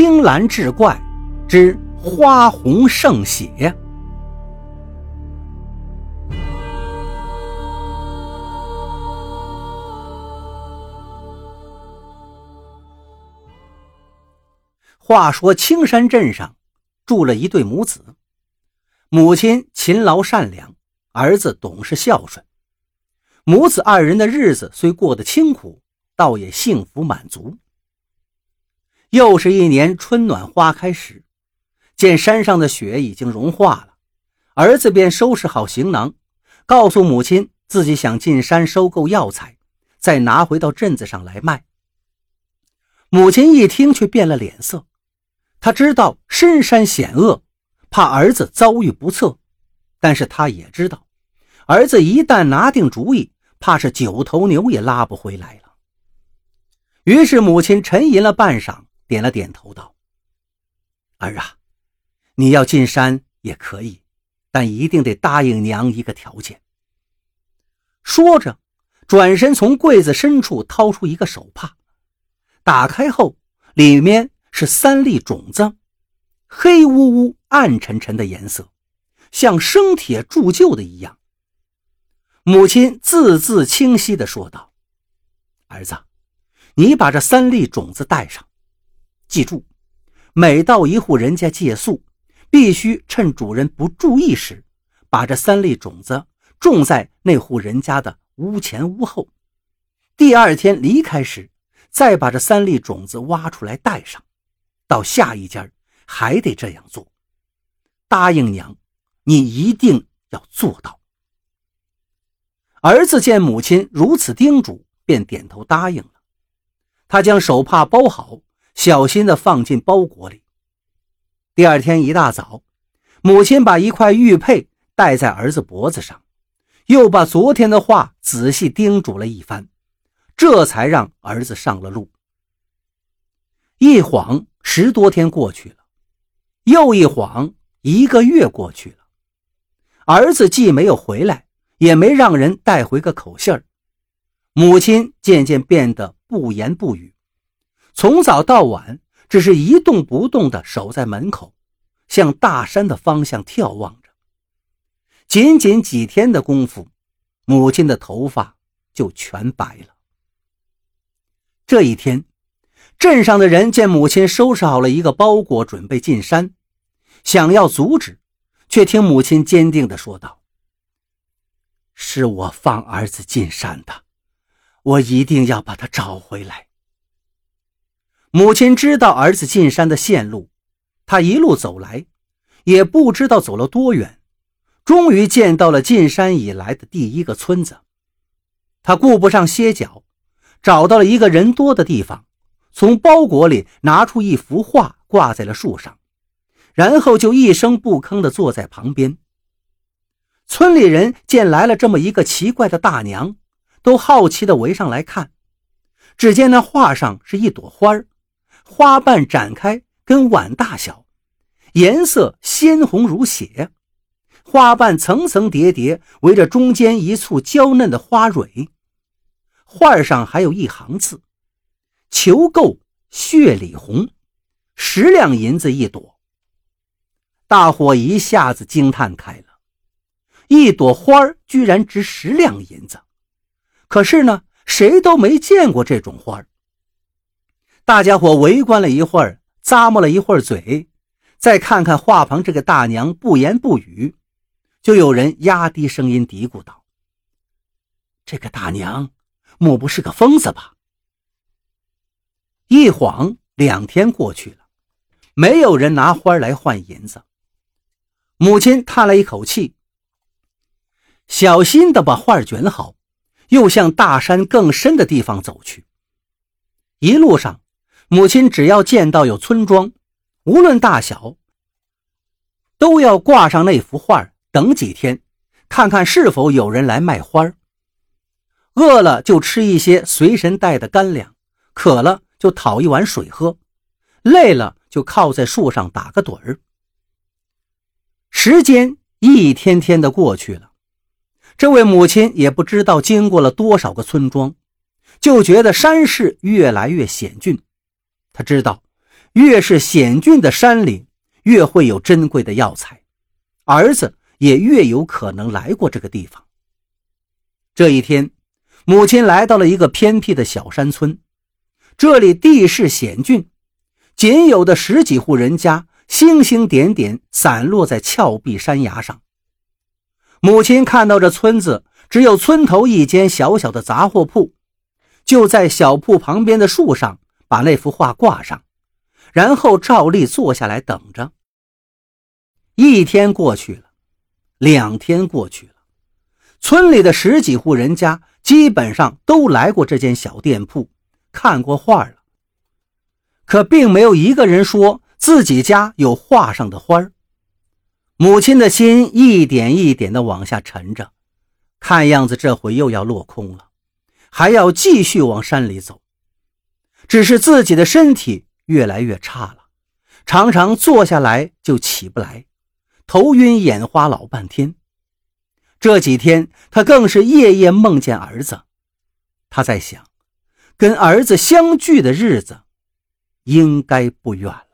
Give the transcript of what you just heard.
青蓝志怪之花红胜血。话说青山镇上住了一对母子，母亲勤劳善良，儿子懂事孝顺。母子二人的日子虽过得清苦，倒也幸福满足。又是一年春暖花开时，见山上的雪已经融化了，儿子便收拾好行囊，告诉母亲自己想进山收购药材，再拿回到镇子上来卖。母亲一听却变了脸色，她知道深山险恶，怕儿子遭遇不测，但是她也知道，儿子一旦拿定主意，怕是九头牛也拉不回来了。于是母亲沉吟了半晌。点了点头，道：“儿啊，你要进山也可以，但一定得答应娘一个条件。”说着，转身从柜子深处掏出一个手帕，打开后，里面是三粒种子，黑乌乌、暗沉沉的颜色，像生铁铸就的一样。母亲字字清晰地说道：“儿子，你把这三粒种子带上。”记住，每到一户人家借宿，必须趁主人不注意时，把这三粒种子种在那户人家的屋前屋后。第二天离开时，再把这三粒种子挖出来带上。到下一家还得这样做。答应娘，你一定要做到。儿子见母亲如此叮嘱，便点头答应了。他将手帕包好。小心地放进包裹里。第二天一大早，母亲把一块玉佩戴在儿子脖子上，又把昨天的话仔细叮嘱了一番，这才让儿子上了路。一晃十多天过去了，又一晃一个月过去了，儿子既没有回来，也没让人带回个口信儿，母亲渐渐变得不言不语。从早到晚，只是一动不动地守在门口，向大山的方向眺望着。仅仅几天的功夫，母亲的头发就全白了。这一天，镇上的人见母亲收拾好了一个包裹，准备进山，想要阻止，却听母亲坚定地说道：“是我放儿子进山的，我一定要把他找回来。”母亲知道儿子进山的线路，他一路走来，也不知道走了多远，终于见到了进山以来的第一个村子。他顾不上歇脚，找到了一个人多的地方，从包裹里拿出一幅画，挂在了树上，然后就一声不吭地坐在旁边。村里人见来了这么一个奇怪的大娘，都好奇地围上来看。只见那画上是一朵花儿。花瓣展开，跟碗大小，颜色鲜红如血。花瓣层层叠叠，围着中间一簇娇嫩的花蕊。画上还有一行字：“求购血里红，十两银子一朵。”大伙一下子惊叹开了：一朵花居然值十两银子！可是呢，谁都没见过这种花大家伙围观了一会儿，咂摸了一会儿嘴，再看看画旁这个大娘不言不语，就有人压低声音嘀咕道：“这个大娘莫不是个疯子吧？”一晃两天过去了，没有人拿花来换银子。母亲叹了一口气，小心地把画卷好，又向大山更深的地方走去。一路上。母亲只要见到有村庄，无论大小，都要挂上那幅画，等几天，看看是否有人来卖花。饿了就吃一些随身带的干粮，渴了就讨一碗水喝，累了就靠在树上打个盹儿。时间一天天的过去了，这位母亲也不知道经过了多少个村庄，就觉得山势越来越险峻。他知道，越是险峻的山岭，越会有珍贵的药材，儿子也越有可能来过这个地方。这一天，母亲来到了一个偏僻的小山村，这里地势险峻，仅有的十几户人家，星星点点散落在峭壁山崖上。母亲看到这村子只有村头一间小小的杂货铺，就在小铺旁边的树上把那幅画挂上。然后照例坐下来等着。一天过去了，两天过去了，村里的十几户人家基本上都来过这间小店铺，看过画了。可并没有一个人说自己家有画上的花母亲的心一点一点的往下沉着，看样子这回又要落空了，还要继续往山里走。只是自己的身体。越来越差了，常常坐下来就起不来，头晕眼花老半天。这几天他更是夜夜梦见儿子，他在想，跟儿子相聚的日子应该不远了。